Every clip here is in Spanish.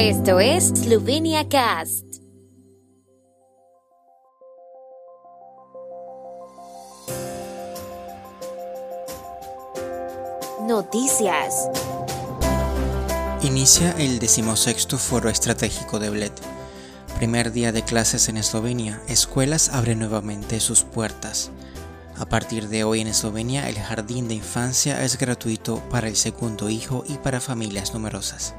Esto es Slovenia Cast. Noticias. Inicia el decimosexto Foro Estratégico de Bled. Primer día de clases en Eslovenia, escuelas abren nuevamente sus puertas. A partir de hoy en Eslovenia, el jardín de infancia es gratuito para el segundo hijo y para familias numerosas.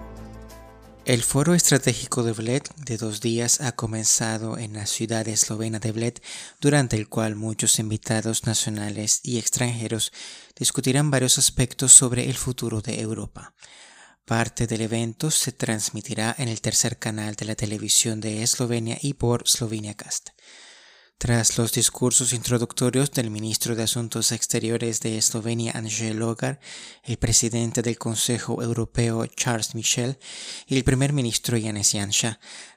El foro estratégico de Bled de dos días ha comenzado en la ciudad eslovena de Bled, durante el cual muchos invitados nacionales y extranjeros discutirán varios aspectos sobre el futuro de Europa. Parte del evento se transmitirá en el tercer canal de la televisión de Eslovenia y por Slovenia Cast. Tras los discursos introductorios del ministro de Asuntos Exteriores de Eslovenia, Angel Logar, el presidente del Consejo Europeo, Charles Michel, y el primer ministro, Yanis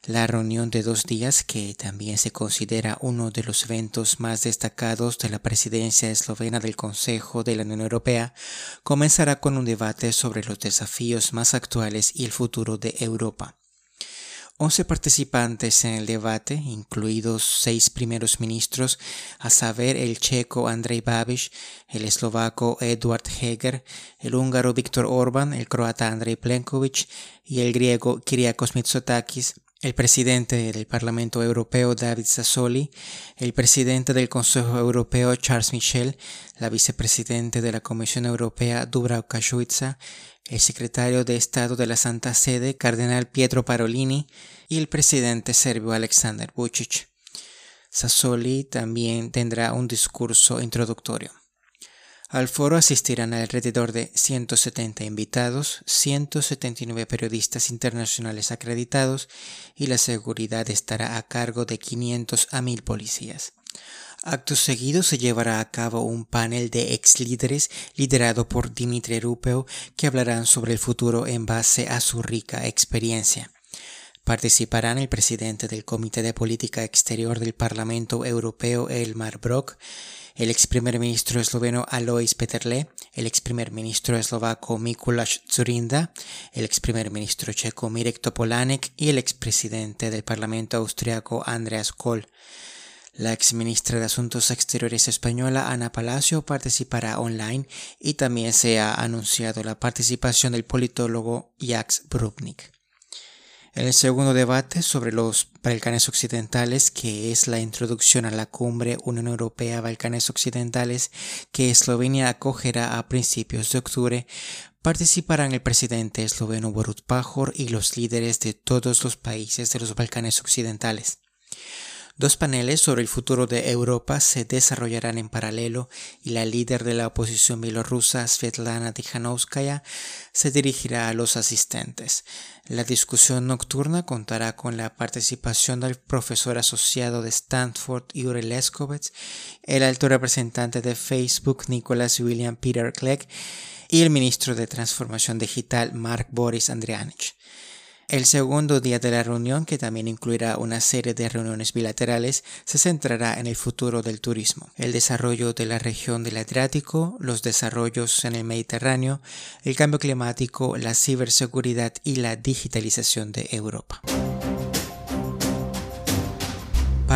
la reunión de dos días, que también se considera uno de los eventos más destacados de la presidencia eslovena del Consejo de la Unión Europea, comenzará con un debate sobre los desafíos más actuales y el futuro de Europa. 11 participantes en el debate, incluidos seis primeros ministros, a saber el checo Andrej Babiš, el eslovaco Eduard Heger, el húngaro Viktor Orbán, el croata Andrej Plenković y el griego Kyriakos Mitsotakis, el presidente del Parlamento Europeo David Sassoli, el presidente del Consejo Europeo Charles Michel, la vicepresidente de la Comisión Europea Dubravka Šuica, el secretario de Estado de la Santa Sede Cardenal Pietro Parolini y el presidente serbio Alexander Vučić. Sassoli también tendrá un discurso introductorio. Al foro asistirán alrededor de 170 invitados, 179 periodistas internacionales acreditados y la seguridad estará a cargo de 500 a 1000 policías. Acto seguido se llevará a cabo un panel de ex líderes liderado por Dimitri Rupeo que hablarán sobre el futuro en base a su rica experiencia. Participarán el presidente del Comité de Política Exterior del Parlamento Europeo Elmar Brok, el ex primer ministro esloveno Alois Peterle, el ex primer ministro eslovaco Mikuláš Zurinda, el ex primer ministro checo Mirek Topolánek y el ex presidente del Parlamento austriaco Andreas Kohl. La ex ministra de Asuntos Exteriores española Ana Palacio participará online y también se ha anunciado la participación del politólogo Jacques Brubnik. El segundo debate sobre los Balcanes Occidentales, que es la introducción a la cumbre Unión Europea-Balcanes Occidentales que Eslovenia acogerá a principios de octubre, participarán el presidente esloveno Borut Pajor y los líderes de todos los países de los Balcanes Occidentales. Dos paneles sobre el futuro de Europa se desarrollarán en paralelo y la líder de la oposición bielorrusa, Svetlana Tikhanovskaya, se dirigirá a los asistentes. La discusión nocturna contará con la participación del profesor asociado de Stanford, Yuri Leskovets, el alto representante de Facebook, Nicholas William Peter Clegg, y el ministro de Transformación Digital, Mark Boris Andrianich. El segundo día de la reunión, que también incluirá una serie de reuniones bilaterales, se centrará en el futuro del turismo, el desarrollo de la región del Adriático, los desarrollos en el Mediterráneo, el cambio climático, la ciberseguridad y la digitalización de Europa.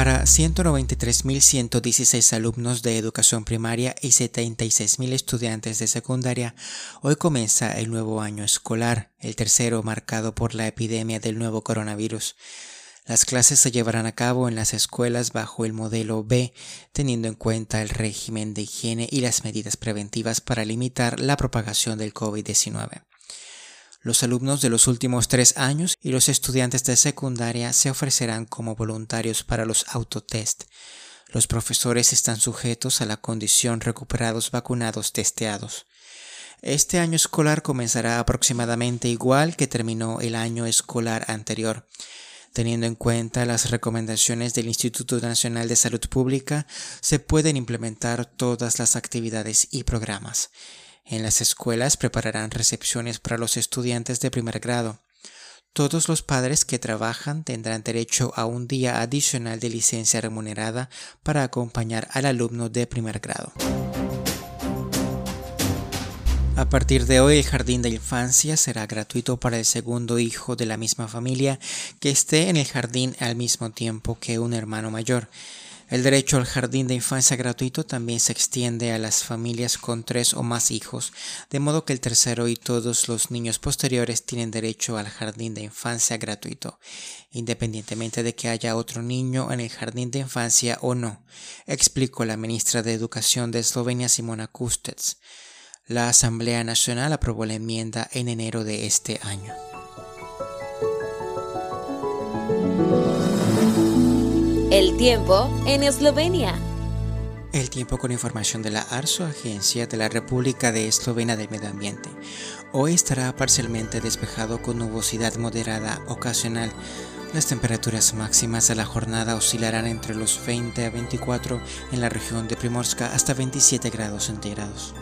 Para 193.116 alumnos de educación primaria y 76.000 estudiantes de secundaria, hoy comienza el nuevo año escolar, el tercero marcado por la epidemia del nuevo coronavirus. Las clases se llevarán a cabo en las escuelas bajo el modelo B, teniendo en cuenta el régimen de higiene y las medidas preventivas para limitar la propagación del COVID-19. Los alumnos de los últimos tres años y los estudiantes de secundaria se ofrecerán como voluntarios para los autotest. Los profesores están sujetos a la condición recuperados vacunados testeados. Este año escolar comenzará aproximadamente igual que terminó el año escolar anterior. Teniendo en cuenta las recomendaciones del Instituto Nacional de Salud Pública, se pueden implementar todas las actividades y programas. En las escuelas prepararán recepciones para los estudiantes de primer grado. Todos los padres que trabajan tendrán derecho a un día adicional de licencia remunerada para acompañar al alumno de primer grado. A partir de hoy el jardín de infancia será gratuito para el segundo hijo de la misma familia que esté en el jardín al mismo tiempo que un hermano mayor. El derecho al jardín de infancia gratuito también se extiende a las familias con tres o más hijos, de modo que el tercero y todos los niños posteriores tienen derecho al jardín de infancia gratuito, independientemente de que haya otro niño en el jardín de infancia o no, explicó la ministra de Educación de Eslovenia Simona Kustec. La Asamblea Nacional aprobó la enmienda en enero de este año. El tiempo en Eslovenia. El tiempo con información de la ARSO, Agencia de la República de Eslovenia del Medio Ambiente. Hoy estará parcialmente despejado con nubosidad moderada ocasional. Las temperaturas máximas de la jornada oscilarán entre los 20 a 24 en la región de Primorska hasta 27 grados centígrados.